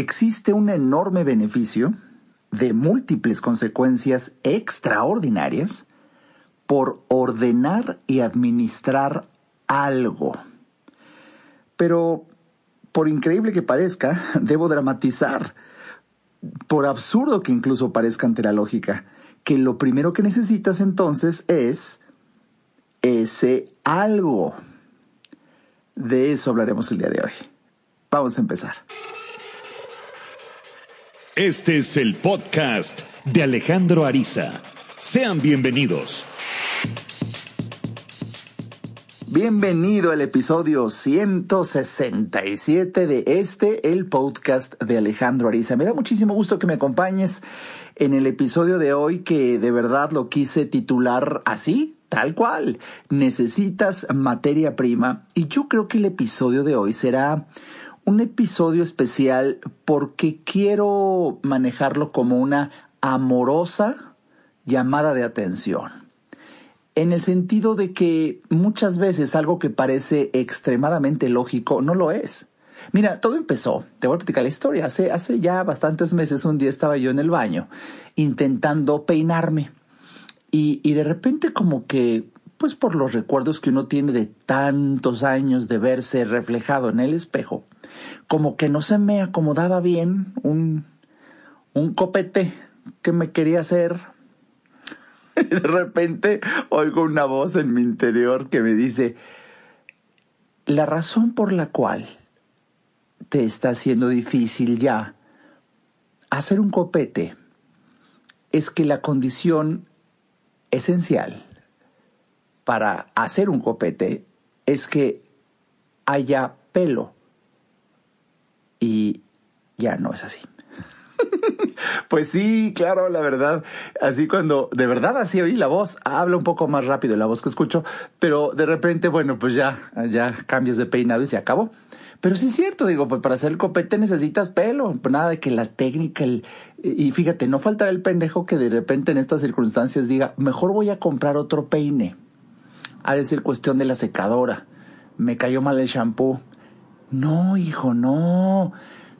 existe un enorme beneficio de múltiples consecuencias extraordinarias por ordenar y administrar algo. Pero, por increíble que parezca, debo dramatizar, por absurdo que incluso parezca ante la lógica, que lo primero que necesitas entonces es ese algo. De eso hablaremos el día de hoy. Vamos a empezar. Este es el podcast de Alejandro Ariza. Sean bienvenidos. Bienvenido al episodio 167 de este, el podcast de Alejandro Ariza. Me da muchísimo gusto que me acompañes en el episodio de hoy que de verdad lo quise titular así, tal cual. Necesitas materia prima y yo creo que el episodio de hoy será un episodio especial porque quiero manejarlo como una amorosa llamada de atención. En el sentido de que muchas veces algo que parece extremadamente lógico no lo es. Mira, todo empezó, te voy a platicar la historia, hace, hace ya bastantes meses un día estaba yo en el baño intentando peinarme y, y de repente como que, pues por los recuerdos que uno tiene de tantos años de verse reflejado en el espejo, como que no se me acomodaba bien un, un copete que me quería hacer. Y de repente oigo una voz en mi interior que me dice, la razón por la cual te está haciendo difícil ya hacer un copete es que la condición esencial para hacer un copete es que haya pelo y ya no es así. pues sí, claro, la verdad. Así cuando de verdad así oí la voz, habla un poco más rápido la voz que escucho, pero de repente, bueno, pues ya, ya cambias de peinado y se acabó. Pero sí es cierto, digo, pues para hacer el copete necesitas pelo, pues nada de que la técnica, el, y fíjate, no faltará el pendejo que de repente en estas circunstancias diga, mejor voy a comprar otro peine. Ha de ser cuestión de la secadora. Me cayó mal el shampoo. No, hijo, no.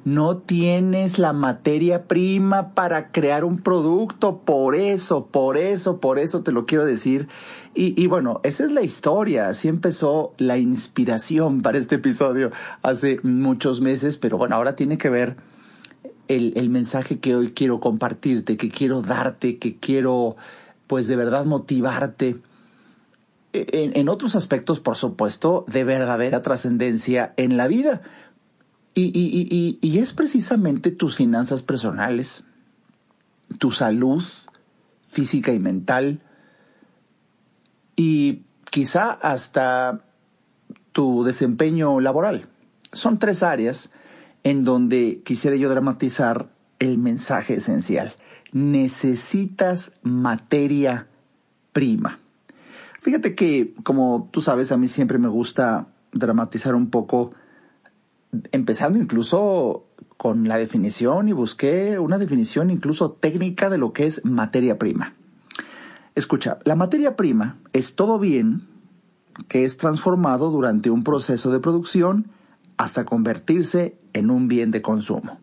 No tienes la materia prima para crear un producto. Por eso, por eso, por eso te lo quiero decir. Y, bueno, esa es la historia. Así empezó la inspiración para este episodio hace muchos meses. Pero bueno, ahora tiene que ver el, el mensaje que hoy quiero compartirte, que quiero darte, que quiero, pues de verdad motivarte en, otros aspectos, por supuesto, de verdadera trascendencia en la vida. Y, y, y, y, es precisamente tus finanzas personales, tu salud física y mental, y quizá hasta tu desempeño laboral. Son tres áreas en donde quisiera yo dramatizar el mensaje esencial. Necesitas materia prima. Fíjate que, como tú sabes, a mí siempre me gusta dramatizar un poco, empezando incluso con la definición y busqué una definición incluso técnica de lo que es materia prima. Escucha, la materia prima es todo bien que es transformado durante un proceso de producción hasta convertirse en un bien de consumo.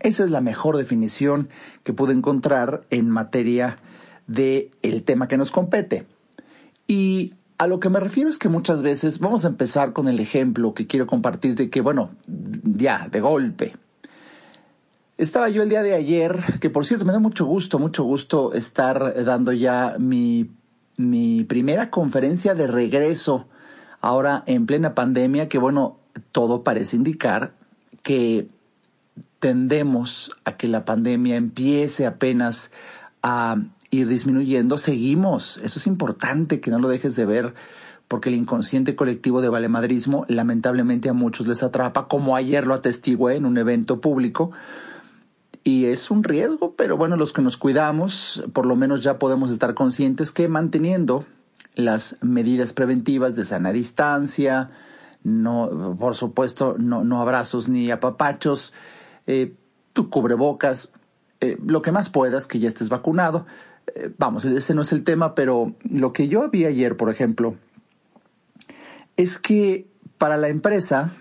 Esa es la mejor definición que pude encontrar en materia del el tema que nos compete. Y a lo que me refiero es que muchas veces vamos a empezar con el ejemplo que quiero compartirte, que bueno, ya, de golpe. Estaba yo el día de ayer, que por cierto me da mucho gusto, mucho gusto estar dando ya mi, mi primera conferencia de regreso ahora en plena pandemia, que bueno, todo parece indicar que tendemos a que la pandemia empiece apenas a ir disminuyendo, seguimos. Eso es importante que no lo dejes de ver porque el inconsciente colectivo de valemadrismo lamentablemente a muchos les atrapa, como ayer lo atestigué en un evento público. Y es un riesgo, pero bueno, los que nos cuidamos, por lo menos ya podemos estar conscientes que manteniendo las medidas preventivas de sana distancia, no, por supuesto, no, abrazos ni apapachos, eh, tu cubrebocas, eh, lo que más puedas, que ya estés vacunado, eh, vamos, ese no es el tema, pero lo que yo vi ayer, por ejemplo, es que para la empresa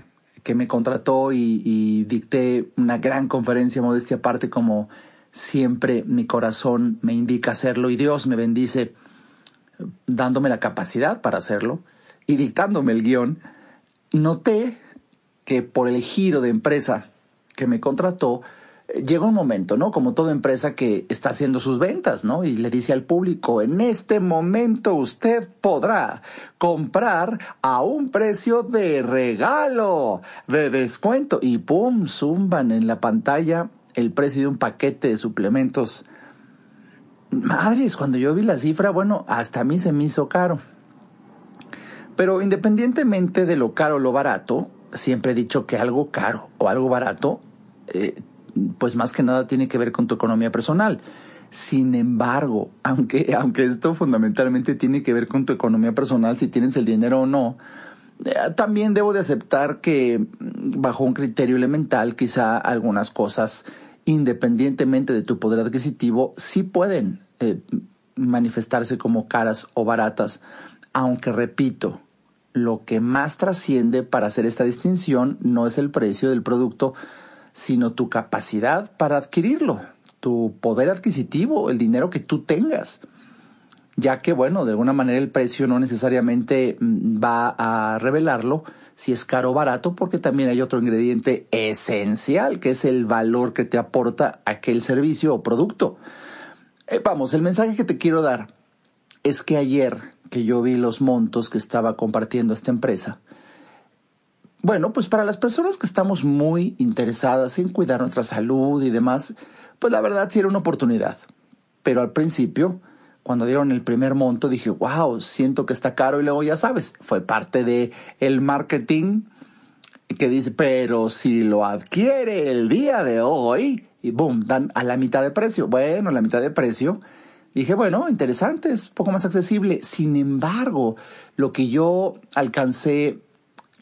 que me contrató y, dicté una gran conferencia modestia aparte como siempre mi corazón me indica hacerlo y Dios me bendice dándome la capacidad para hacerlo y dictándome el guion, noté que por el giro de empresa que me contrató, llega un momento, ¿no? Como toda empresa que está haciendo sus ventas, ¿no? Y le dice al público, en este momento usted podrá comprar a un precio de regalo, de descuento. Y ¡pum! Zumban en la pantalla el precio de un paquete de suplementos. Madres, cuando yo vi la cifra, bueno, hasta a mí se me hizo caro. Pero independientemente de lo caro o lo barato, siempre he dicho que algo caro o algo barato eh, pues más que nada tiene que ver con tu economía personal. Sin embargo, aunque, aunque esto fundamentalmente tiene que ver con tu economía personal, si tienes el dinero o no, eh, también debo de aceptar que mm, bajo un criterio elemental, quizá algunas cosas, independientemente de tu poder adquisitivo, sí pueden eh, manifestarse como caras o baratas, aunque repito, lo que más trasciende para hacer esta distinción no es el precio del producto, sino tu capacidad para adquirirlo, tu poder adquisitivo, el dinero que tú tengas. Ya que, bueno, de alguna manera el precio no necesariamente mm, va a revelarlo si es caro o barato, porque también hay otro ingrediente esencial, que es el valor que te aporta aquel servicio o producto. Eh, vamos, el mensaje que te quiero dar es que ayer que yo vi los montos que estaba compartiendo esta empresa, bueno, pues para las personas que estamos muy interesadas en cuidar nuestra salud y demás, pues la verdad sí era una oportunidad. Pero al principio, cuando dieron el primer monto, dije, wow, siento que está caro y luego ya sabes, fue parte de el marketing que dice, pero si lo adquiere el día de hoy, y boom, dan a la mitad de precio. Bueno, a la mitad de precio. Dije, bueno, interesante, es un poco más accesible. Sin embargo, lo que yo alcancé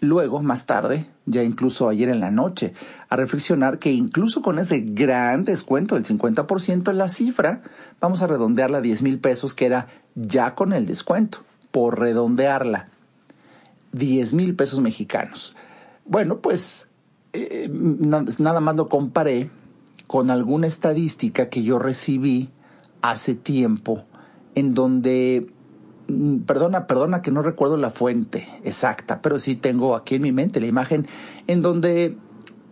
luego, más tarde, ya incluso ayer en la noche, a reflexionar que incluso con ese gran descuento del 50%, la cifra, vamos a redondearla a 10 mil pesos, que era ya con el descuento, por redondearla, 10 mil pesos mexicanos. Bueno, pues eh, nada más lo comparé con alguna estadística que yo recibí hace tiempo, en donde perdona, perdona que no recuerdo la fuente exacta, pero sí tengo aquí en mi mente la imagen en donde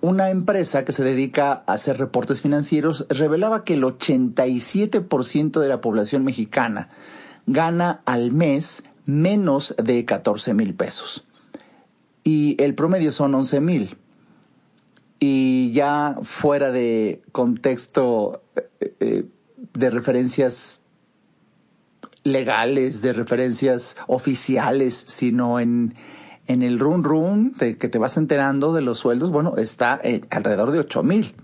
una empresa que se dedica a hacer reportes financieros revelaba que el 87% de la población mexicana gana al mes menos de 14 mil pesos. Y el promedio son 11 mil. Y ya fuera de contexto eh, eh, de referencias legales, de referencias oficiales, sino en, en el run run que te vas enterando de los sueldos, bueno, está alrededor de 8 mil.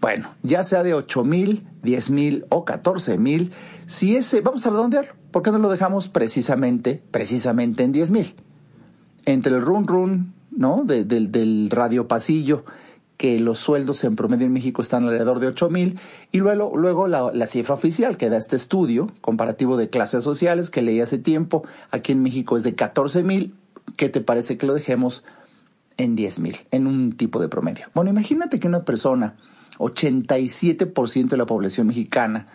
Bueno, ya sea de 8 mil, 10 mil o 14 mil, si ese, vamos a redondear, ¿por qué no lo dejamos precisamente, precisamente en 10 mil? Entre el run run, ¿no? del radio pasillo que los sueldos en promedio en México están alrededor de 8 mil y luego, luego la, cifra oficial que da este estudio comparativo de clases sociales que leí hace tiempo, aquí en México es de 14 mil, ¿qué te parece que lo dejemos en 10 mil, en un tipo de promedio? Bueno, imagínate que una persona, 87% de la población mexicana,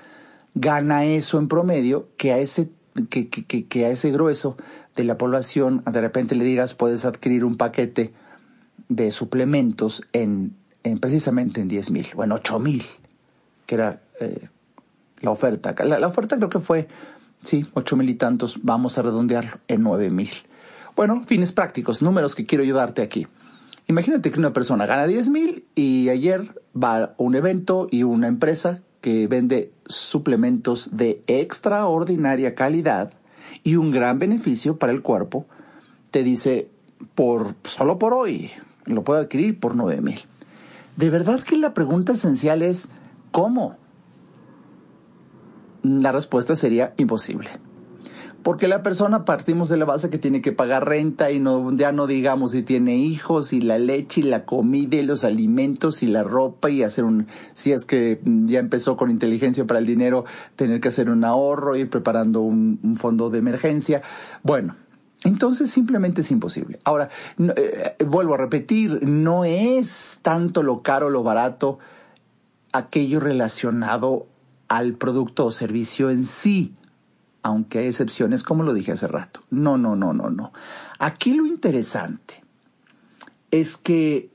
gana eso en promedio, que a ese, que, que, que a ese grueso de la población de repente le digas puedes adquirir un paquete de suplementos en, en precisamente en 10 mil, o en 8 mil, que era eh, la oferta. La, oferta creo que fue, sí, 8 mil y tantos, vamos a redondearlo en 9 mil. Bueno, fines prácticos, números que quiero ayudarte aquí. Imagínate que una persona gana 10 mil y ayer va a un evento y una empresa que vende suplementos de extraordinaria calidad y un gran beneficio para el cuerpo, te dice, por solo por hoy, lo puedo adquirir por 9 mil. De verdad que la pregunta esencial es ¿cómo? La respuesta sería imposible. Porque la persona partimos de la base que tiene que pagar renta y no, ya no digamos si tiene hijos y la leche y la comida y los alimentos y la ropa y hacer un, si es que ya empezó con inteligencia para el dinero, tener que hacer un ahorro y preparando un fondo de emergencia. Bueno, Entonces simplemente es imposible. Ahora, eh, vuelvo a repetir, no es tanto lo caro lo barato aquello relacionado al producto o servicio en sí, aunque hay excepciones como lo dije hace rato. No, no, no, no, no. Aquí lo interesante es que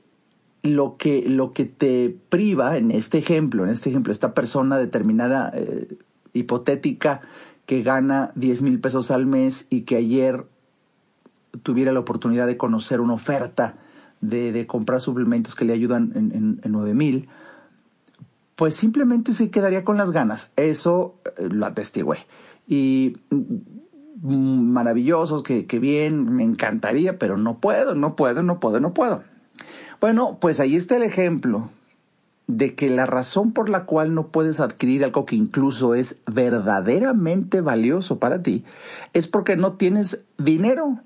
lo que, lo que te priva en este ejemplo, en este ejemplo, esta persona determinada, eh, hipotética, que gana 10 mil pesos al mes y que ayer tuviera la oportunidad de conocer una oferta de, comprar suplementos que le ayudan en, en, 9 mil, pues simplemente se quedaría con las ganas. Eso eh, lo atestigué. Y mm, maravillosos, que, que bien, me encantaría, pero no puedo, no puedo, no puedo, no puedo. Bueno, pues ahí está el ejemplo de que la razón por la cual no puedes adquirir algo que incluso es verdaderamente valioso para ti es porque no tienes dinero.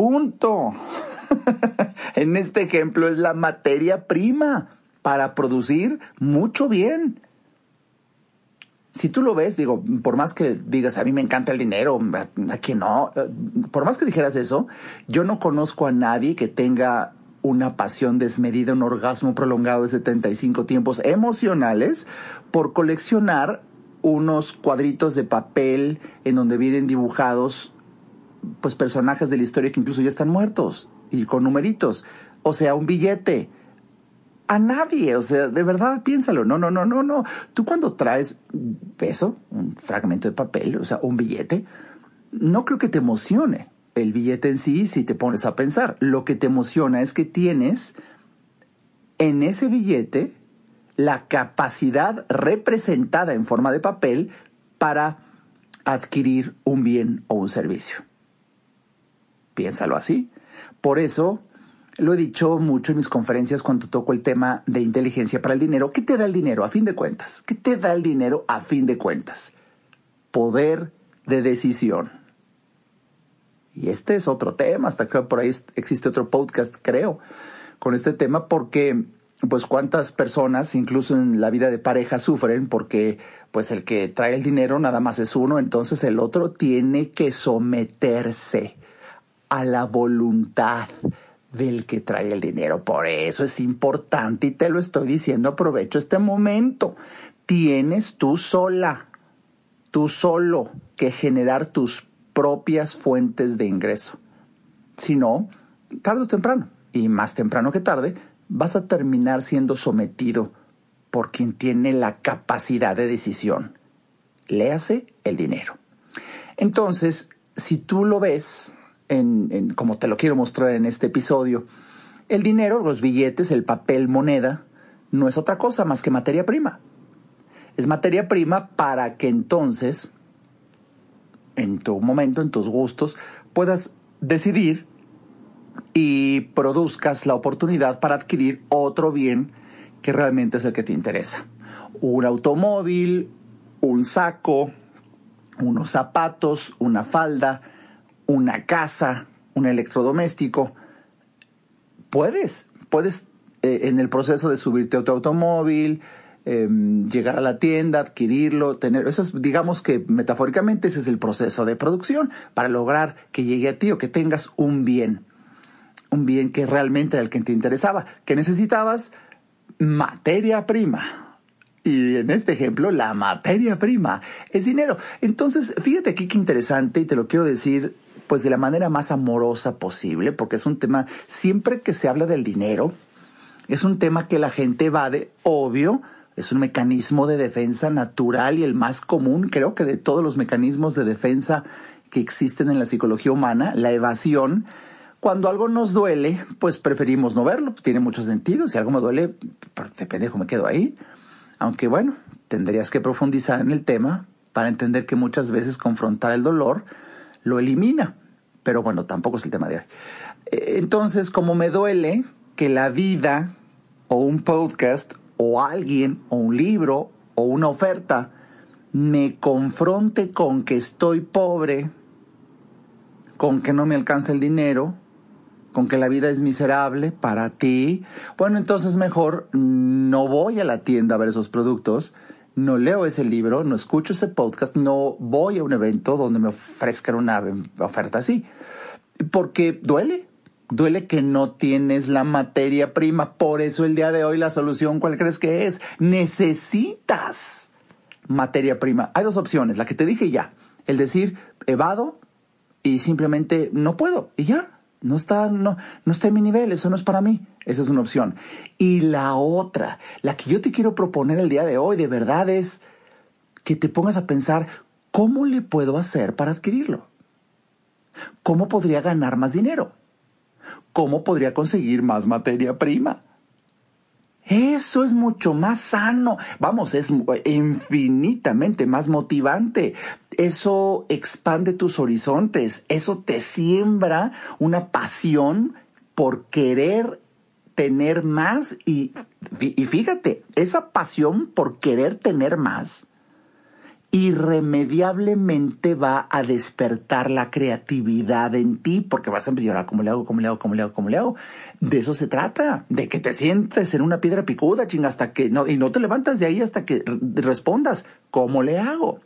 Punto. en este ejemplo es la materia prima para producir mucho bien. Si tú lo ves, digo, por más que digas, a mí me encanta el dinero, a, quien no, por más que dijeras eso, yo no conozco a nadie que tenga una pasión desmedida, un orgasmo prolongado de 75 tiempos emocionales por coleccionar unos cuadritos de papel en donde vienen dibujados pues personajes de la historia que incluso ya están muertos y con numeritos, o sea, un billete. A nadie, o sea, de verdad piénsalo. No, no, no, no, no. Tú cuando traes eso, un fragmento de papel, o sea, un billete, no creo que te emocione el billete en sí, si te pones a pensar, lo que te emociona es que tienes en ese billete la capacidad representada en forma de papel para adquirir un bien o un servicio. Piénsalo así. Por eso lo he dicho mucho en mis conferencias cuando toco el tema de inteligencia para el dinero. ¿Qué te da el dinero a fin de cuentas? ¿Qué te da el dinero a fin de cuentas? Poder de decisión. Y este es otro tema, hasta creo por ahí existe otro podcast, creo, con este tema, porque pues cuántas personas, incluso en la vida de pareja, sufren porque pues el que trae el dinero nada más es uno, entonces el otro tiene que someterse a la voluntad del que trae el dinero. Por eso es importante y te lo estoy diciendo, aprovecho este momento. Tienes tú sola, tú solo que generar tus propias fuentes de ingreso. Si no, tarde o temprano, y más temprano que tarde, vas a terminar siendo sometido por quien tiene la capacidad de decisión. Léase el dinero. Entonces, si tú lo ves, en, como te lo quiero mostrar en este episodio, el dinero, los billetes, el papel, moneda, no es otra cosa más que materia prima. Es materia prima para que entonces en tu momento, en tus gustos, puedas decidir y produzcas la oportunidad para adquirir otro bien que realmente es el que te interesa. Un automóvil, un saco, unos zapatos, una falda, una casa, un electrodoméstico. Puedes, puedes eh, en el proceso de subirte a tu automóvil, Em, llegar a la tienda, adquirirlo, tener, eso es, digamos que metafóricamente ese es el proceso de producción para lograr que llegue a ti o que tengas un bien, un bien que realmente era el que te interesaba, que necesitabas materia prima. Y en este ejemplo, la materia prima es dinero. Entonces, fíjate aquí qué interesante y te lo quiero decir pues de la manera más amorosa posible, porque es un tema, siempre que se habla del dinero, es un tema que la gente va de obvio, es un mecanismo de defensa natural y el más común, creo que de todos los mecanismos de defensa que existen en la psicología humana, la evasión. Cuando algo nos duele, pues preferimos no verlo, tiene mucho sentido. Si algo me duele, te pendejo, me quedo ahí. Aunque bueno, tendrías que profundizar en el tema para entender que muchas veces confrontar el dolor lo elimina. Pero bueno, tampoco es el tema de hoy. Eh, entonces, como me duele que la vida o un podcast o alguien o un libro o una oferta me confronte con que estoy pobre, con que no me alcanza el dinero, con que la vida es miserable para ti, bueno, entonces mejor no voy a la tienda a ver esos productos no leo ese libro, no escucho ese podcast, no voy a un evento donde me ofrezcan una oferta así. Porque duele, duele que no tienes la materia prima. Por eso el día de hoy la solución, ¿cuál crees que es? Necesitas materia prima. Hay dos opciones, la que te dije ya, el decir evado y simplemente no puedo y ya. No está, no, no está en mi nivel, eso no es para mí. Esa es una opción. Y la otra, la que yo te quiero proponer el día de hoy, de verdad, es que te pongas a pensar, ¿cómo le puedo hacer para adquirirlo? ¿Cómo podría ganar más dinero? ¿Cómo podría conseguir más materia prima? Eso es mucho más sano. Vamos, es infinitamente más motivante. Eso expande tus horizontes. Eso te siembra una pasión por querer tener más. Y, y fíjate, esa pasión por querer tener más irremediablemente va a despertar la creatividad en ti, porque vas a empezar a ¿cómo le hago? ¿Cómo le hago? ¿Cómo le hago? ¿Cómo le hago? De eso se trata, de que te sientes en una piedra picuda, ching, hasta que no, y no te levantas de ahí hasta que respondas, ¿cómo le hago?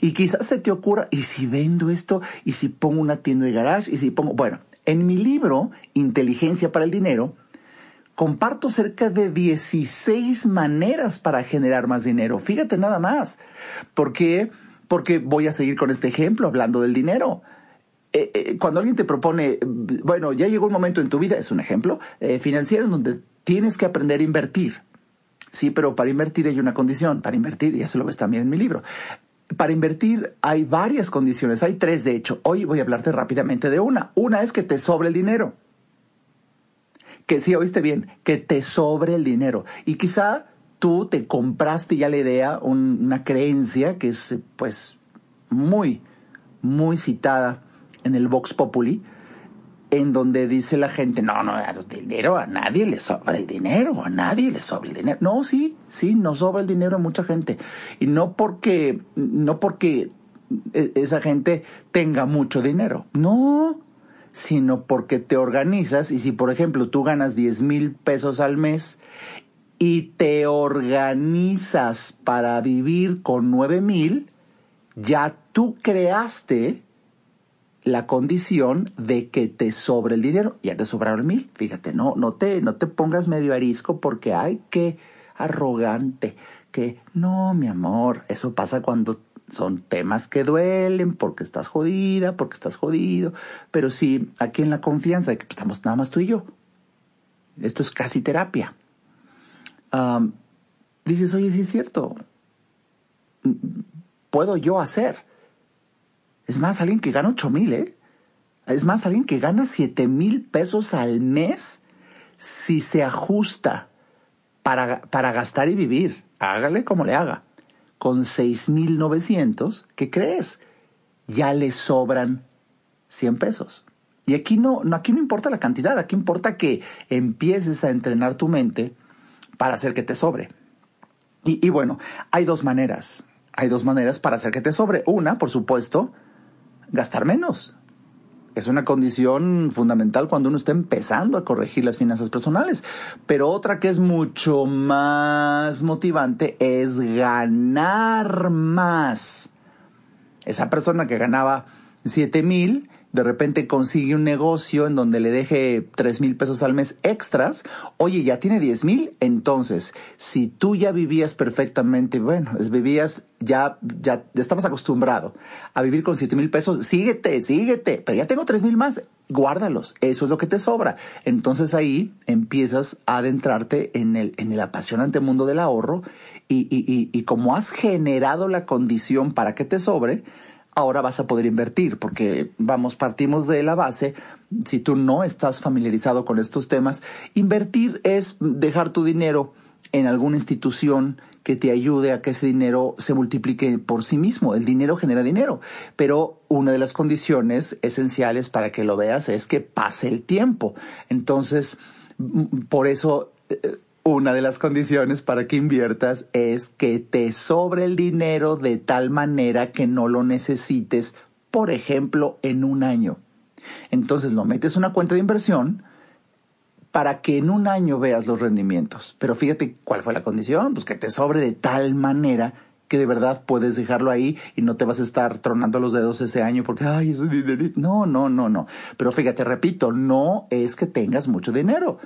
Y quizás se te ocurra, ¿y si vendo esto? ¿Y si pongo una tienda de garage? ¿Y si pongo, bueno, en mi libro, Inteligencia para el Dinero, comparto cerca de 16 maneras para generar más dinero. Fíjate nada más. ¿Por qué? Porque voy a seguir con este ejemplo hablando del dinero. Eh, eh, cuando alguien te propone, bueno, ya llegó un momento en tu vida, es un ejemplo, eh, financiero en donde tienes que aprender a invertir. Sí, pero para invertir hay una condición, para invertir, y eso lo ves también en mi libro. Para invertir hay varias condiciones, hay tres de hecho. Hoy voy a hablarte rápidamente de una. Una es que te sobre el dinero que sí, oíste bien, que te sobre el dinero. Y quizá tú te compraste ya la idea, una creencia que es pues muy, muy citada en el Vox Populi, en donde dice la gente, no, no, dinero, a nadie le sobra el dinero, a nadie le sobra el dinero. No, sí, sí, nos sobra el dinero a mucha gente. Y no porque, no porque e, esa gente tenga mucho dinero. No, sino porque te organizas y si por ejemplo tú ganas 10 mil pesos al mes y te organizas para vivir con 9 mil, ya tú creaste la condición de que te sobre el dinero. Ya te sobraron mil. Fíjate, no, no te, no te pongas medio arisco porque hay que arrogante. Que no, mi amor, eso pasa cuando son temas que duelen porque estás jodida, porque estás jodido, pero sí aquí en la confianza de que estamos nada más tú y yo. Esto es casi terapia. dices, oye, es cierto, puedo yo hacer. Es más, alguien que gana ocho mil, ¿eh? Es más, alguien que gana siete mil pesos al mes si se ajusta para, para gastar y vivir. Hágale como le haga con 6.900, ¿qué crees? Ya le sobran 100 pesos. Y aquí no, aquí no importa la cantidad, aquí importa que empieces a entrenar tu mente para hacer que te sobre. Y bueno, hay dos maneras. Hay dos maneras para hacer que te sobre. Una, por supuesto, gastar menos es una condición fundamental cuando uno está empezando a corregir las finanzas personales. Pero otra que es mucho más motivante es ganar más. Esa persona que ganaba 7 mil de repente consigue un negocio en donde le deje 3 mil pesos al mes extras, oye, ya tiene 10 mil, entonces, si tú ya vivías perfectamente, bueno, vivías, ya, ya, ya estabas acostumbrado a vivir con 7 mil pesos, síguete, síguete, pero ya tengo 3 mil más, guárdalos, eso es lo que te sobra. Entonces ahí empiezas a adentrarte en el, en el apasionante mundo del ahorro y, y, y, y como has generado la condición para que te sobre, ahora vas a poder invertir, porque vamos, partimos de la base, si tú no estás familiarizado con estos temas, invertir es dejar tu dinero en alguna institución que te ayude a que ese dinero se multiplique por sí mismo. El dinero genera dinero, pero una de las condiciones esenciales para que lo veas es que pase el tiempo. Entonces, por eso eh, una de las condiciones para que inviertas es que te sobre el dinero de tal manera que no lo necesites, por ejemplo, en un año. Entonces lo metes en una cuenta de inversión para que en un año veas los rendimientos. Pero fíjate cuál fue la condición, pues que te sobre de tal manera que de verdad puedes dejarlo ahí y no te vas a estar tronando los dedos ese año porque, ay, ese dinerito. No, no, no, no. Pero fíjate, repito, no es que tengas mucho dinero.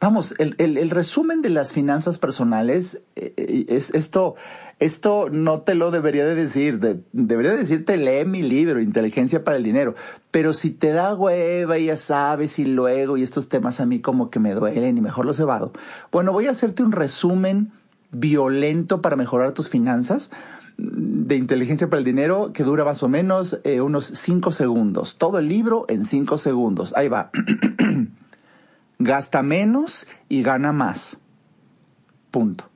Vamos, el, el, resumen de las finanzas personales eh, eh, es esto, esto no te lo debería de decir, debería decirte lee mi libro, Inteligencia para el Dinero, pero si te da hueva y ya sabes y luego y estos temas a mí como que me duelen y mejor los evado, bueno, voy a hacerte un resumen violento para mejorar tus finanzas de inteligencia para el dinero que dura más o menos eh, unos cinco segundos. Todo el libro en cinco segundos. Ahí va. Gasta menos y gana más. Punto.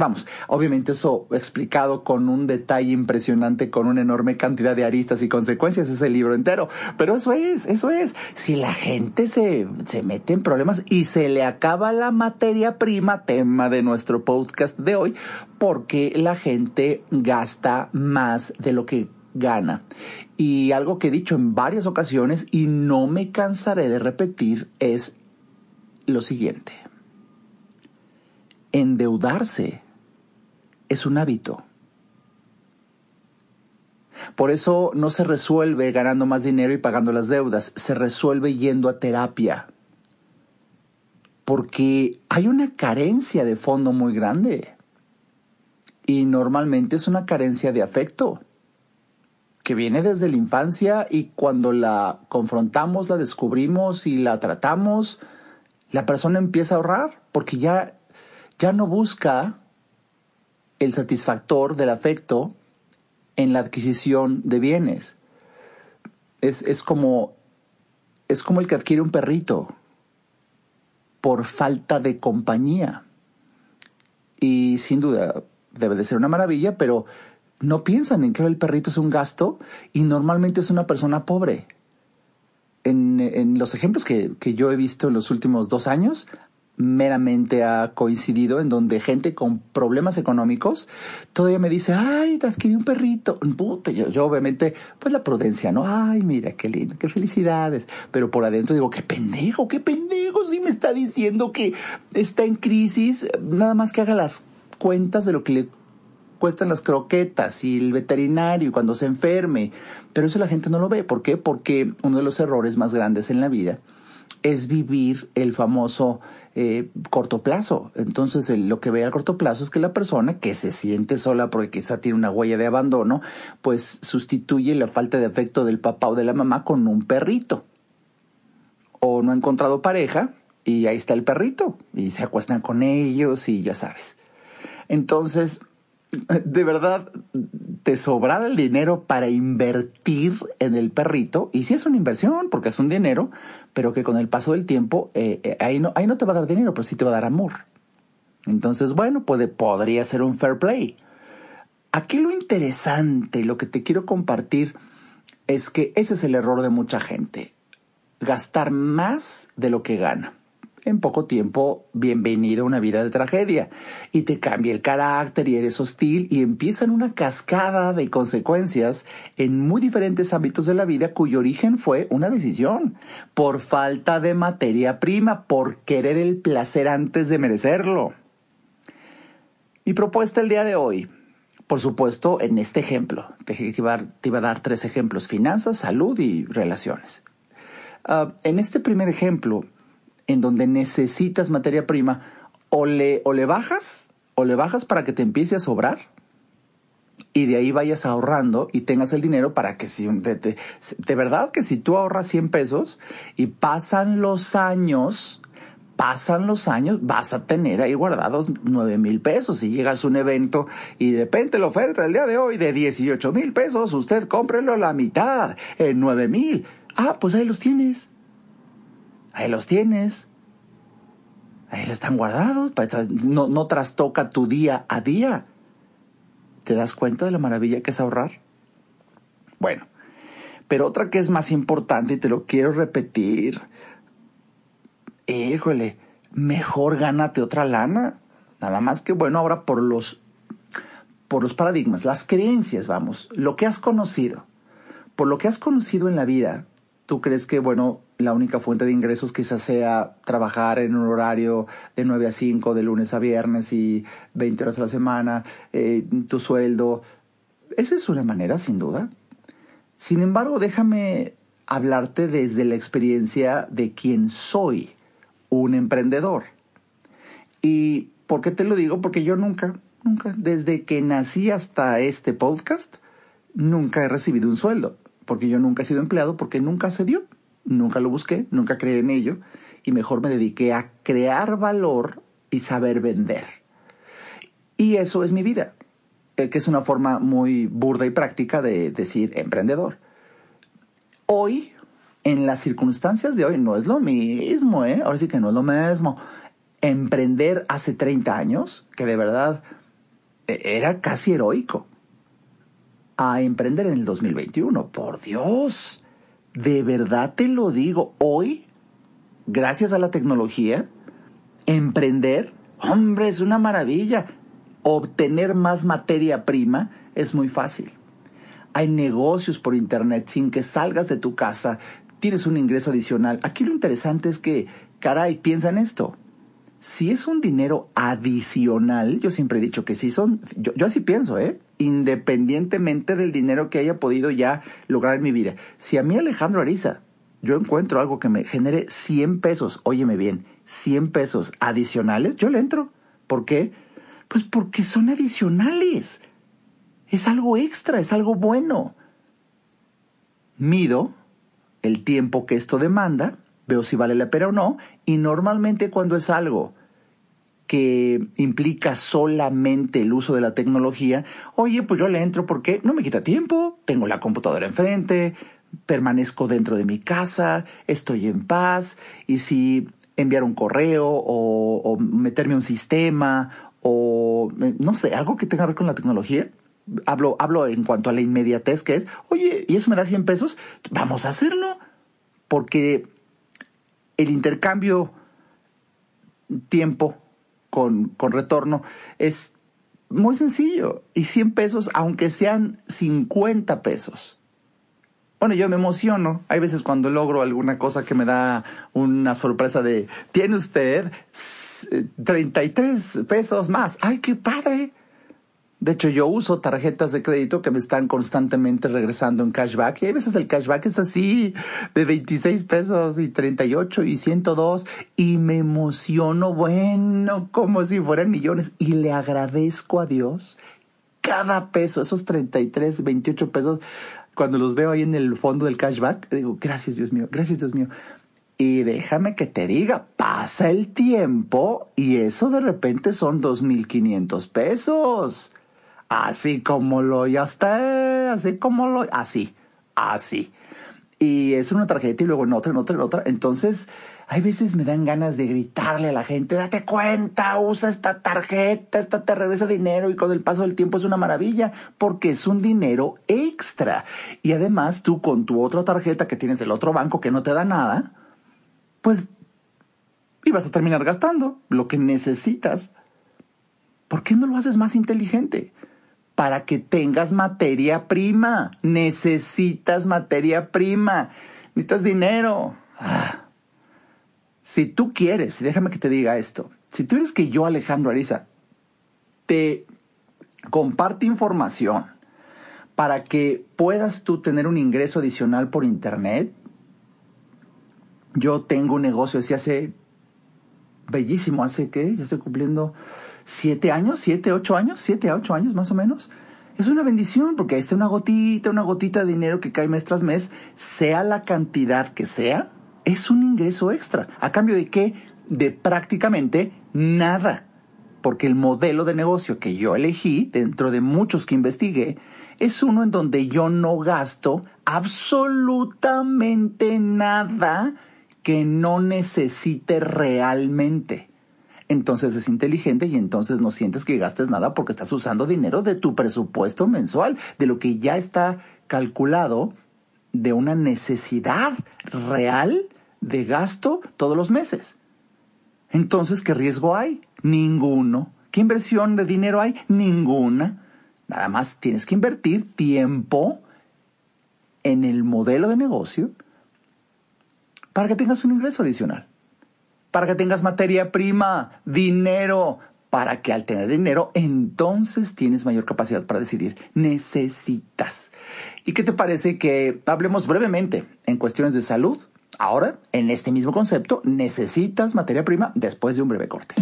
Vamos, obviamente eso explicado con un detalle impresionante, con una enorme cantidad de aristas y consecuencias, es el libro entero. Pero eso es, eso es. Si la gente se, se mete en problemas y se le acaba la materia prima, tema de nuestro podcast de hoy, porque la gente gasta más de lo que gana. Y algo que he dicho en varias ocasiones y no me cansaré de repetir es lo siguiente. Endeudarse es un hábito. Por eso no se resuelve ganando más dinero y pagando las deudas, se resuelve yendo a terapia. Porque hay una carencia de fondo muy grande. Y normalmente es una carencia de afecto, que viene desde la infancia y cuando la confrontamos, la descubrimos y la tratamos, la persona empieza a ahorrar porque ya, ya no busca el satisfactor del afecto en la adquisición de bienes. Es, como, es como el que adquiere un perrito por falta de compañía. Y sin duda debe de ser una maravilla, pero no piensan en que el perrito es un gasto y normalmente es una persona pobre. En, en los ejemplos que, que, yo he visto en los últimos dos años, meramente ha coincidido en donde gente con problemas económicos todavía me dice, ay, te adquirí un perrito. Yo, yo obviamente, pues la prudencia, ¿no? Ay, mira, qué lindo, qué felicidades. Pero por adentro digo, qué pendejo, qué pendejo, si me está diciendo que está en crisis, nada más que haga las cuentas de lo que le cuestan las croquetas y el veterinario cuando se enferme. Pero eso la gente no lo ve. ¿Por qué? Porque uno de los errores más grandes en la vida es vivir el famoso eh, corto plazo. Entonces, lo que ve a corto plazo es que la persona que se siente sola porque quizá tiene una huella de abandono, pues sustituye la falta de afecto del papá o de la mamá con un perrito. O no ha encontrado pareja y ahí está el perrito y se acuestan con ellos y ya sabes. Entonces, de verdad te sobrara el dinero para invertir en el perrito, y si es una inversión, porque es un dinero, pero que con el paso del tiempo, eh, eh, ahí, no, ahí no te va a dar dinero, pero sí te va a dar amor. Entonces, bueno, puede, podría ser un fair play. Aquí lo interesante, lo que te quiero compartir, es que ese es el error de mucha gente. Gastar más de lo que gana en poco tiempo, bienvenido a una vida de tragedia. Y te cambia el carácter y eres hostil y empiezan una cascada de consecuencias en muy diferentes ámbitos de la vida cuyo origen fue una decisión, por falta de materia prima, por querer el placer antes de merecerlo. Mi propuesta el día de hoy, por supuesto, en este ejemplo, te iba, a dar tres ejemplos, finanzas, salud y relaciones. Ah, en este primer ejemplo, en donde necesitas materia prima, o le, o le bajas, o le bajas para que te empiece a sobrar, y de ahí vayas ahorrando y tengas el dinero para que si de, de, verdad que si tú ahorras 100 pesos y pasan los años, pasan los años, vas a tener ahí guardados 9 mil pesos. Si llegas a un evento y de repente la oferta del día de hoy de 18 mil pesos, usted cómprelo la mitad en 9 mil. Ah, pues ahí los tienes. Ahí los tienes. Ahí los están guardados. No, no trastoca tu día a día. ¿Te das cuenta de la maravilla que es ahorrar? Bueno, pero otra que es más importante y te lo quiero repetir. Híjole, mejor gánate otra lana. Nada más que bueno, ahora por los por los paradigmas, las creencias, vamos, lo que has conocido. Por lo que has conocido en la vida, tú crees que bueno, la única fuente de ingresos quizás sea trabajar en un horario de 9 a 5 de lunes a viernes y 20 horas a la semana, eh, tu sueldo. Esa es una manera, sin duda. Sin embargo, déjame hablarte desde la experiencia de quien soy, un emprendedor. ¿Y por qué te lo digo? Porque yo nunca, nunca, desde que nací hasta este podcast, nunca he recibido un sueldo, porque yo nunca he sido empleado, porque nunca se dio nunca lo busqué, nunca creí en ello y mejor me dediqué a crear valor y saber vender. Y eso es mi vida, eh, que es una forma muy burda y práctica de decir emprendedor. Hoy, en las circunstancias de hoy, no es lo mismo, ¿eh? Ahora sí que no es lo mismo. Emprender hace 30 años, que de verdad e, era casi heroico, a emprender en el 2021, por Dios de verdad te lo digo, hoy, gracias a la tecnología, emprender, hombre, es una maravilla. Obtener más materia prima es muy fácil. Hay negocios por internet sin que salgas de tu casa, tienes un ingreso adicional. Aquí lo interesante es que, caray, piensa en esto. Si es un dinero adicional, yo siempre he dicho que sí son, yo, así pienso, ¿eh? independientemente del dinero que haya podido ya lograr en mi vida. Si a mí Alejandro Ariza, yo encuentro algo que me genere 100 pesos, óyeme bien, 100 pesos adicionales, yo le entro. ¿Por qué? Pues porque son adicionales. Es algo extra, es algo bueno. Mido el tiempo que esto demanda, veo si vale la pena o no, y normalmente cuando es algo que implica solamente el uso de la tecnología, oye, pues yo le entro porque no me quita tiempo, tengo la computadora enfrente, permanezco dentro de mi casa, estoy en paz, y si enviar un correo o, meterme un sistema o no sé, algo que tenga que ver con la tecnología, hablo, hablo en cuanto a la inmediatez que es, oye, ¿y eso me da 100 pesos? Vamos a hacerlo, porque el intercambio tiempo con, con retorno es muy sencillo. Y 100 pesos, aunque sean 50 pesos. Bueno, yo me emociono. Hay veces cuando logro alguna cosa que me da una sorpresa de, tiene usted 33 pesos más. ¡Ay, qué padre! De hecho, yo uso tarjetas de crédito que me están constantemente regresando en cashback. Y hay veces el cashback es así, de 26 pesos y 38 y 102. Y me emociono, bueno, como si fueran millones. Y le agradezco a Dios cada peso, esos 33, 28 pesos. Cuando los veo ahí en el fondo del cashback, digo, gracias Dios mío, gracias Dios mío. Y déjame que te diga, pasa el tiempo y eso de repente son 2.500 pesos así como lo ya está, así como lo, así, así. Y es una tarjeta y luego en otra, en otra, en otra. Entonces, hay veces me dan ganas de gritarle a la gente, date cuenta, usa esta tarjeta, esta te regresa dinero y con el paso del tiempo es una maravilla porque es un dinero extra. Y además tú con tu otra tarjeta que tienes del otro banco que no te da nada, pues ibas a terminar gastando lo que necesitas. ¿Por qué no lo haces más inteligente? Para que tengas materia prima. Necesitas materia prima. Necesitas dinero. Ah. Si tú quieres, déjame que te diga esto, si tú eres que yo, Alejandro Ariza, te comparte información para que puedas tú tener un ingreso adicional por internet, yo tengo un negocio así hace bellísimo, hace que ya estoy cumpliendo siete años, siete, ocho años, siete a ocho años más o menos. Es una bendición porque ahí está una gotita, una gotita de dinero que cae mes tras mes, sea la cantidad que sea, es un ingreso extra. ¿A cambio de qué? De prácticamente nada. Porque el modelo de negocio que yo elegí, dentro de muchos que investigué, es uno en donde yo no gasto absolutamente nada que no necesite realmente entonces es inteligente y entonces no sientes que gastes nada porque estás usando dinero de tu presupuesto mensual, de lo que ya está calculado de una necesidad real de gasto todos los meses. Entonces, ¿qué riesgo hay? Ninguno. ¿Qué inversión de dinero hay? Ninguna. Nada más tienes que invertir tiempo en el modelo de negocio para que tengas un ingreso adicional, para que tengas materia prima, dinero, para que al tener dinero entonces tienes mayor capacidad para decidir. Necesitas. ¿Y qué te parece que hablemos brevemente en cuestiones de salud? Ahora, en este mismo concepto, necesitas materia prima después de un breve corte.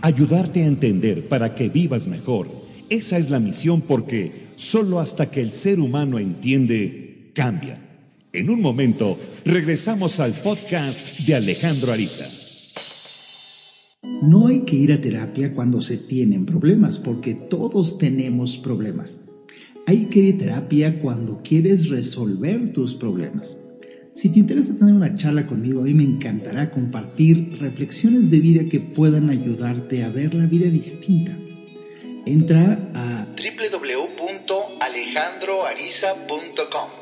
Ayudarte a entender para que vivas mejor. Esa es la misión porque solo hasta que el ser humano entiende, cambia. En un momento, regresamos al podcast de Alejandro Ariza. No hay que ir a terapia cuando se tienen problemas, porque todos tenemos problemas. Hay que ir a terapia cuando quieres resolver tus problemas. Si te interesa tener una charla conmigo, a mí me encantará compartir reflexiones de vida que puedan ayudarte a ver la vida distinta. Entra a www.alejandroariza.com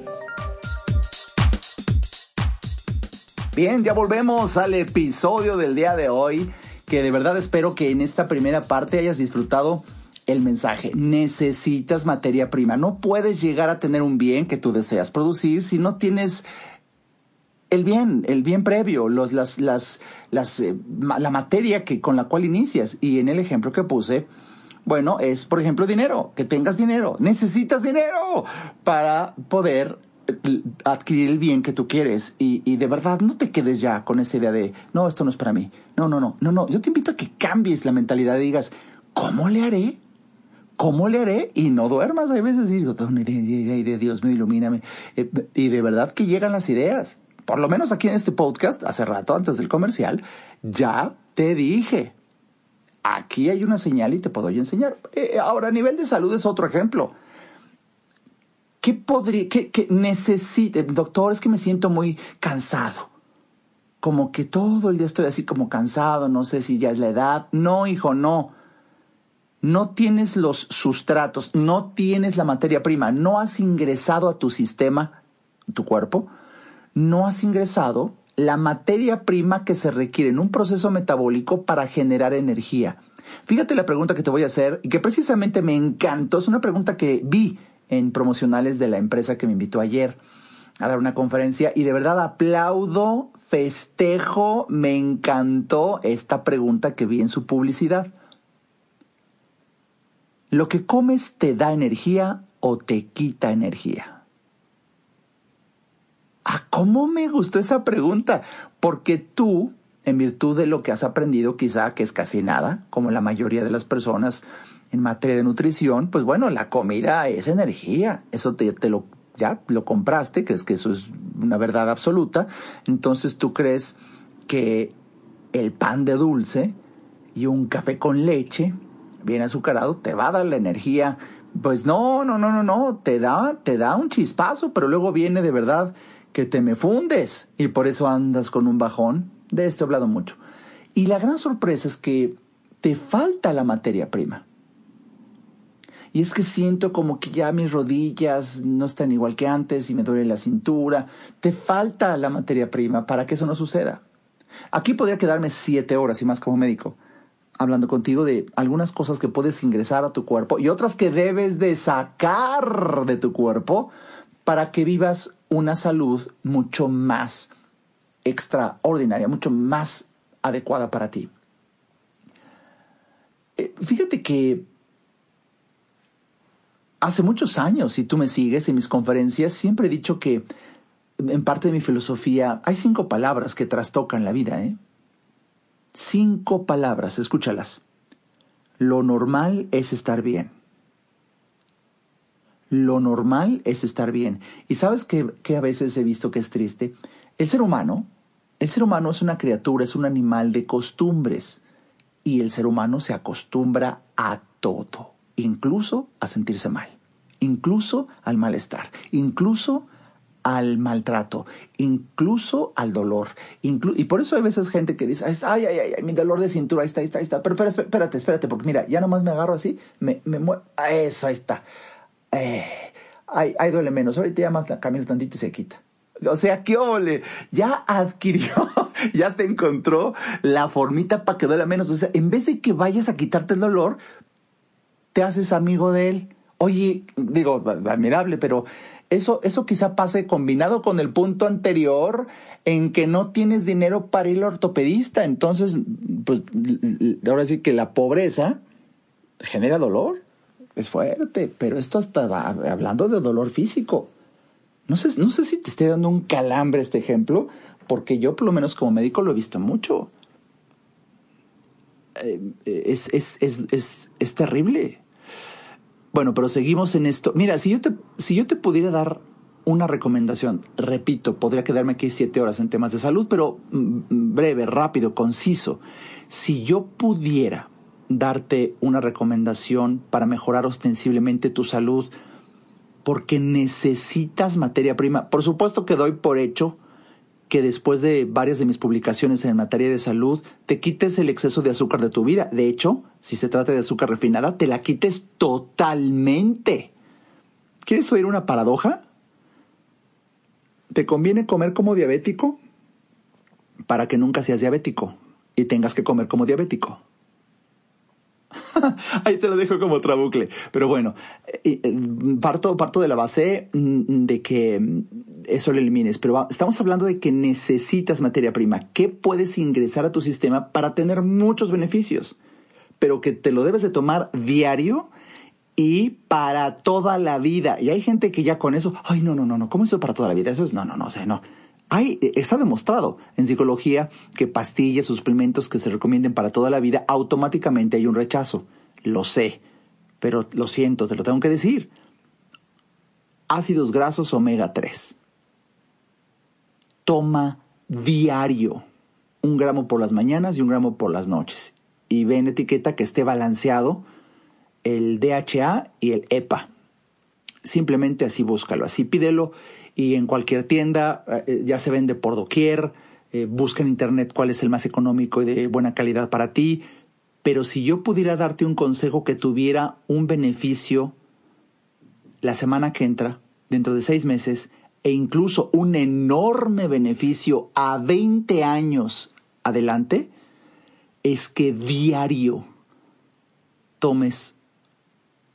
Bien, ya volvemos al episodio del día de hoy, que de verdad espero que en esta primera parte hayas disfrutado el mensaje. Necesitas materia prima. No puedes llegar a tener un bien que tú deseas producir si no tienes el bien, el bien previo, los, las, las, las, eh, la materia que, con la cual inicias. Y en el ejemplo que puse, bueno, es, por ejemplo, dinero, que tengas dinero. Necesitas dinero para poder adquirir el bien que tú quieres. Y, de verdad, no te quedes ya con esa idea de, no, esto no es para mí. No, no, no, no, no. Yo te invito a que cambies la mentalidad y digas, ¿cómo le haré? ¿Cómo le haré? Y no duermas. Hay veces digo, Dios mío, ilumíname. Eh, y de verdad que llegan las ideas por lo menos aquí en este podcast, hace rato antes del comercial, ya te dije, aquí hay una señal y te puedo enseñar. Eh, ahora, a nivel de salud es otro ejemplo. ¿Qué podría, qué, qué necesite? Doctor, es que me siento muy cansado. Como que todo el día estoy así como cansado, no sé si ya es la edad. No, hijo, no. No tienes los sustratos, no tienes la materia prima, no has ingresado a tu sistema, tu cuerpo, no has ingresado la materia prima que se requiere en un proceso metabólico para generar energía. Fíjate la pregunta que te voy a hacer y que precisamente me encantó. Es una pregunta que vi en promocionales de la empresa que me invitó ayer a dar una conferencia y de verdad aplaudo, festejo, me encantó esta pregunta que vi en su publicidad. ¿Lo que comes te da energía o te quita energía? Ah, ¿cómo me gustó esa pregunta? Porque tú, en virtud de lo que has aprendido, quizá que es casi nada, como la mayoría de las personas en materia de nutrición, pues bueno, la comida es energía. Eso te, lo, ya lo compraste, crees que eso es una verdad absoluta. Entonces tú crees que el pan de dulce y un café con leche bien azucarado te va a dar la energía. Pues no, no, no, no, no, te da, te da un chispazo, pero luego viene de verdad que te me fundes y por eso andas con un bajón. De esto he hablado mucho. Y la gran sorpresa es que te falta la materia prima. Y es que siento como que ya mis rodillas no están igual que antes y me duele la cintura. Te falta la materia prima para que eso no suceda. Aquí podría quedarme siete horas y más como médico hablando contigo de algunas cosas que puedes ingresar a tu cuerpo y otras que debes de sacar de tu cuerpo para que vivas una salud mucho más extraordinaria, mucho más adecuada para ti. Eh, fíjate que hace muchos años, si tú me sigues en mis conferencias, siempre he dicho que en parte de mi filosofía hay cinco palabras que trastocan la vida. ¿eh? Cinco palabras, escúchalas. Lo normal es estar bien lo normal es estar bien. Y sabes que, a veces he visto que es triste. El ser humano, el ser humano es una criatura, es un animal de costumbres. Y el ser humano se acostumbra a todo, incluso a sentirse mal, incluso al malestar, incluso al maltrato, incluso al dolor. y por eso hay veces gente que dice, ay, ay, ay, mi dolor de cintura, ahí está, ahí está, ahí está. Pero, espérate, espérate, porque mira, ya nomás me agarro así, me, me eso, ahí está. Eh, ahí, duele menos. Ahorita ya más la camino tantito y se quita. O sea, qué ole, ya adquirió, ya se encontró la formita para que duele menos. O sea, en vez de que vayas a quitarte el dolor, te haces amigo de él. Oye, digo, admirable, pero eso, eso quizá pase combinado con el punto anterior en que no tienes dinero para ir al ortopedista. Entonces, pues ahora sí que la pobreza genera dolor. Es fuerte, pero esto hasta hablando de dolor físico. No sé, no sé si te estoy dando un calambre este ejemplo, porque yo por lo menos como médico lo he visto mucho. Eh, es, es, es, es terrible. Bueno, pero seguimos en esto. Mira, si yo te, si yo te pudiera dar una recomendación, repito, podría quedarme aquí siete horas en temas de salud, pero mm, breve, rápido, conciso. Si yo pudiera darte una recomendación para mejorar ostensiblemente tu salud, porque necesitas materia prima, por supuesto que doy por hecho que después de varias de mis publicaciones en materia de salud, te quites el exceso de azúcar de tu vida. De hecho, si se trata de azúcar refinada, te la quites totalmente. ¿Quieres oír una paradoja? ¿Te conviene comer como diabético? Para que nunca seas diabético y tengas que comer como diabético. Ahí te lo dejo como trabucle. Pero bueno, eh, eh, parto, parto de la base mm, de que mm, eso lo elimines. Pero estamos hablando de que necesitas materia prima. ¿Qué puedes ingresar a tu sistema para tener muchos beneficios? Pero que te lo debes de tomar diario y para toda la vida. Y hay gente que ya con eso, ay, no, no, no, no, ¿cómo eso para toda la vida? Eso es, no, no, no, o sea, no. Hay, está demostrado en psicología que pastillas, suplementos que se recomienden para toda la vida, automáticamente hay un rechazo. Lo sé, pero lo siento, te lo tengo que decir. Ácidos grasos omega 3. Toma diario un gramo por las mañanas y un gramo por las noches. Y ven etiqueta que esté balanceado el DHA y el EPA. Simplemente así búscalo, así pídelo y en cualquier tienda eh, ya se vende por doquier. Eh, busca en internet cuál es el más económico y de buena calidad para ti. Pero si yo pudiera darte un consejo que tuviera un beneficio la semana que entra, dentro de seis meses, e incluso un enorme beneficio a 20 años adelante, es que diario tomes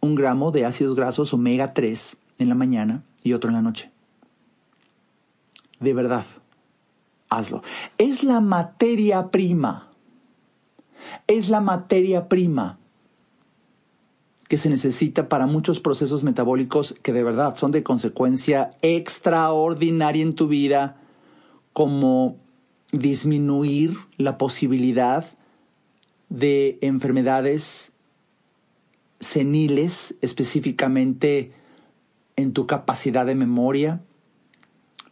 un gramo de ácidos grasos omega 3 en la mañana y otro en la noche. De verdad, hazlo. Es la materia prima. Es la materia prima que se necesita para muchos procesos metabólicos que de verdad son de consecuencia extraordinaria en tu vida, como disminuir la posibilidad de enfermedades seniles, específicamente en tu capacidad de memoria,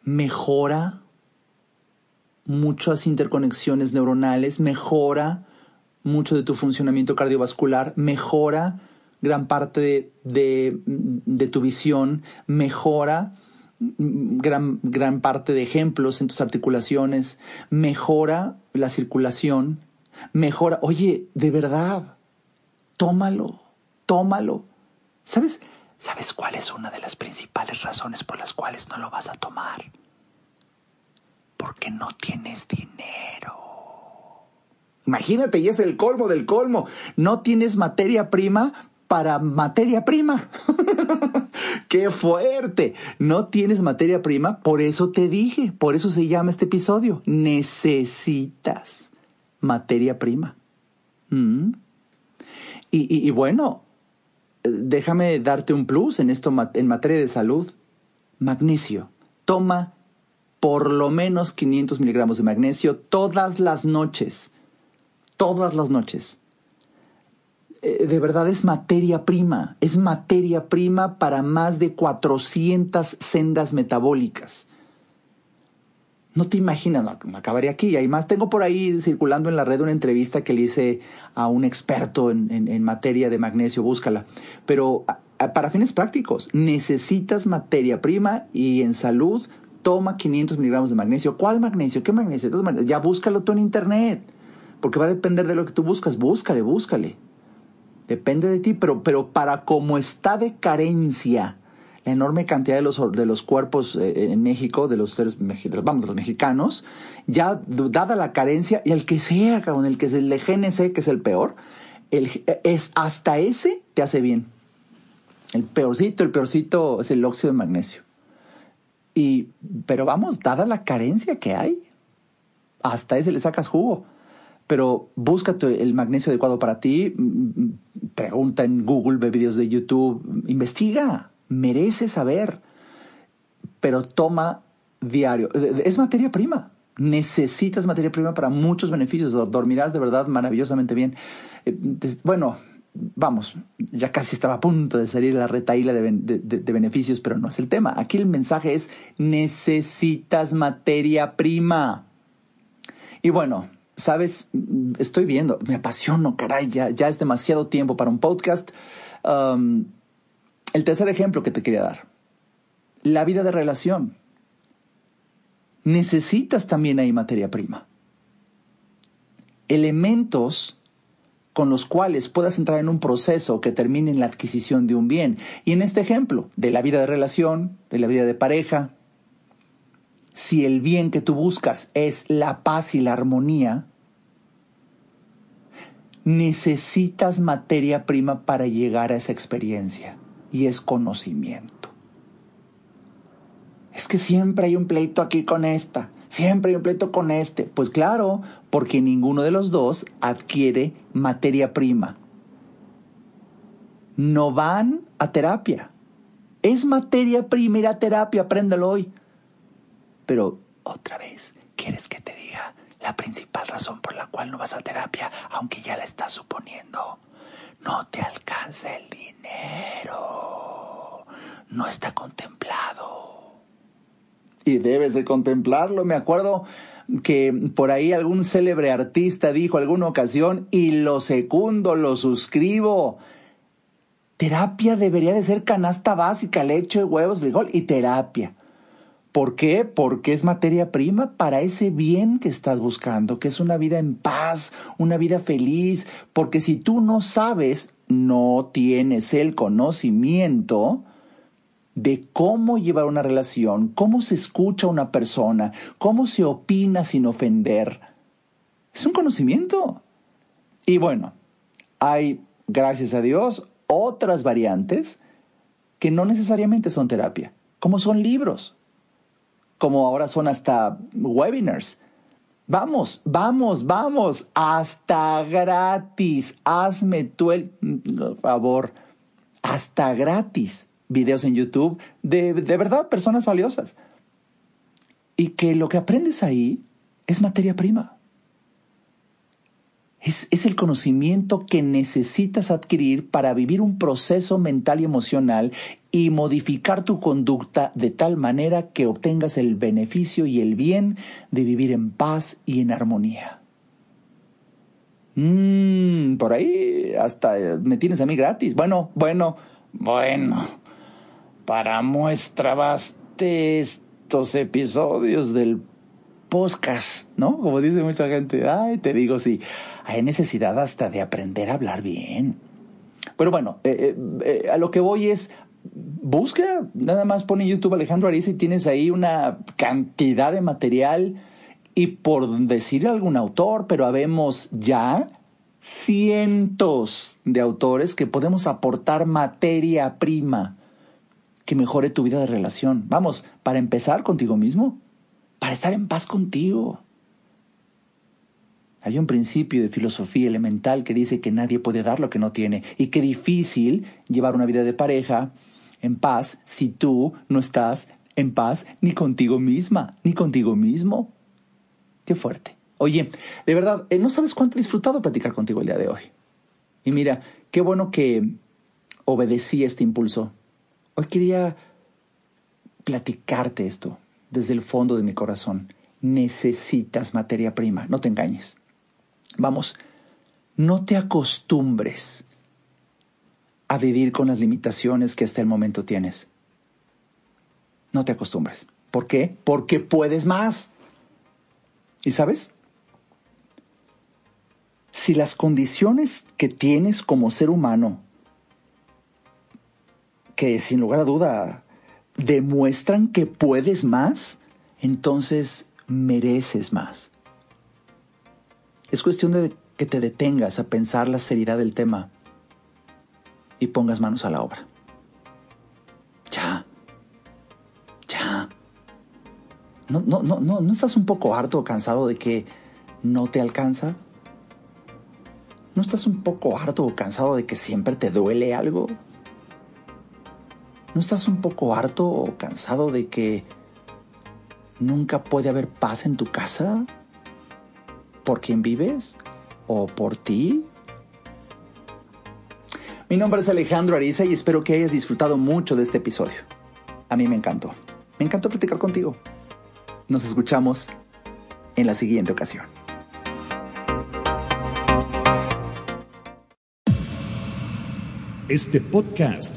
mejora muchas interconexiones neuronales, mejora mucho de tu funcionamiento cardiovascular, mejora gran parte de, tu visión, mejora gran, gran parte de ejemplos en tus articulaciones, mejora la circulación, mejora, oye, de verdad, tómalo, tómalo. ¿Sabes? ¿Sabes cuál es una de las principales razones por las cuales no lo vas a tomar? Porque no tienes dinero. Imagínate, y es el colmo del colmo. No tienes materia prima para materia prima. ¡Qué fuerte! No tienes materia prima, por eso te dije, por eso se llama este episodio. Necesitas materia prima. Mm. Y, y, bueno, déjame darte un plus en esto en materia de salud. Magnesio. Toma por lo menos 500 miligramos de magnesio todas las noches. Todas las noches. Eh, de verdad es materia prima. Es materia prima para más de 400 sendas metabólicas. No te imaginas, me acabaría aquí. Y más, tengo por ahí circulando en la red una entrevista que le hice a un experto en, materia de magnesio, búscala. Pero para fines prácticos, necesitas materia prima y en salud toma 500 miligramos de magnesio. ¿Cuál magnesio? ¿Qué magnesio? ya búscalo tú en internet, porque va a depender de lo que tú buscas. Búscale, búscale. Depende de ti, pero, pero para como está de carencia la enorme cantidad de los, de los cuerpos eh, en México, de los seres vamos, de los mexicanos, ya dada la carencia, y el que sea, con el que es el de GNC, que es el peor, el, es, hasta ese te hace bien. El peorcito, el peorcito es el óxido de magnesio. Y, pero vamos, dada la carencia que hay, hasta ese le sacas jugo. Pero búscate el magnesio adecuado para ti, pregunta en Google, ve videos de YouTube, investiga, merece saber. Pero toma diario. Es materia prima. Necesitas materia prima para muchos beneficios. Dormirás de verdad maravillosamente bien. Eh, bueno, vamos, ya casi estaba a punto de salir la retaíla de, de, beneficios, pero no es el tema. Aquí el mensaje es, necesitas materia prima. Y bueno, sabes, estoy viendo, me apasiono, caray, ya, ya es demasiado tiempo para un podcast. El tercer ejemplo que te quería dar, la vida de relación. Necesitas también ahí materia prima. Elementos con los cuales puedas entrar en un proceso que termine en la adquisición de un bien. Y en este ejemplo, de la vida de relación, de la vida de pareja, si el bien que tú buscas es la paz y la armonía, necesitas materia prima para llegar a esa experiencia y es conocimiento. Es que siempre hay un pleito aquí con esta, siempre hay un pleito con este. Pues claro, porque ninguno de los dos adquiere materia prima. No van a terapia. Es materia prima ir a terapia, apréndelo hoy. Pero otra vez, ¿quieres que te diga la principal razón por la cual no vas a terapia, aunque ya la estás suponiendo? No te alcanza el dinero. No está contemplado. Y debes de contemplarlo. Me acuerdo que por ahí algún célebre artista dijo alguna ocasión, y lo secundo, lo suscribo. Terapia debería de ser canasta básica, leche, huevos, frijol y terapia. ¿Por qué? Porque es materia prima para ese bien que estás buscando, que es una vida en paz, una vida feliz. Porque si tú no sabes, no tienes el conocimiento, de cómo llevar una relación, cómo se escucha a una persona, cómo se opina sin ofender. Es un conocimiento. Y bueno, hay, gracias a Dios, otras variantes que no necesariamente son terapia, como son libros, como ahora son hasta webinars. Vamos, vamos, vamos, hasta gratis. Hazme tú el favor, hasta gratis videos en YouTube de, de verdad personas valiosas. Y que lo que aprendes ahí es materia prima. Es, es, el conocimiento que necesitas adquirir para vivir un proceso mental y emocional y modificar tu conducta de tal manera que obtengas el beneficio y el bien de vivir en paz y en armonía. Mm, por ahí hasta me tienes a mí gratis. Bueno, bueno, bueno para muestra baste estos episodios del podcast, ¿no? Como dice mucha gente, ay, te digo, sí, hay necesidad hasta de aprender a hablar bien. Pero bueno, eh, eh, eh, a lo que voy es, busca, nada más pone en YouTube Alejandro Ariza y tienes ahí una cantidad de material y por decir algún autor, pero habemos ya cientos de autores que podemos aportar materia prima que mejore tu vida de relación. Vamos, para empezar contigo mismo, para estar en paz contigo. Hay un principio de filosofía elemental que dice que nadie puede dar lo que no tiene y que difícil llevar una vida de pareja en paz si tú no estás en paz ni contigo misma, ni contigo mismo. Qué fuerte. Oye, de verdad, eh, no sabes cuánto he disfrutado platicar contigo el día de hoy. Y mira, qué bueno que obedecí este impulso Hoy quería platicarte esto desde el fondo de mi corazón. Necesitas materia prima, no te engañes. Vamos, no te acostumbres a vivir con las limitaciones que hasta el momento tienes. No te acostumbres. ¿Por qué? Porque puedes más. ¿Y sabes? Si las condiciones que tienes como ser humano, que sin lugar a duda demuestran que puedes más, entonces mereces más. Es cuestión de que te detengas a pensar la seriedad del tema y pongas manos a la obra. Ya. Ya. ¿No, no, no, no, ¿No estás un poco harto o cansado de que no te alcanza? ¿No estás un poco harto o cansado de que siempre te duele algo? ¿No estás un poco harto o cansado de que nunca puede haber paz en tu casa? ¿Por quién vives? ¿O por ti? Mi nombre es Alejandro Ariza y espero que hayas disfrutado mucho de este episodio. A mí me encantó. Me encantó platicar contigo. Nos escuchamos en la siguiente ocasión. Este podcast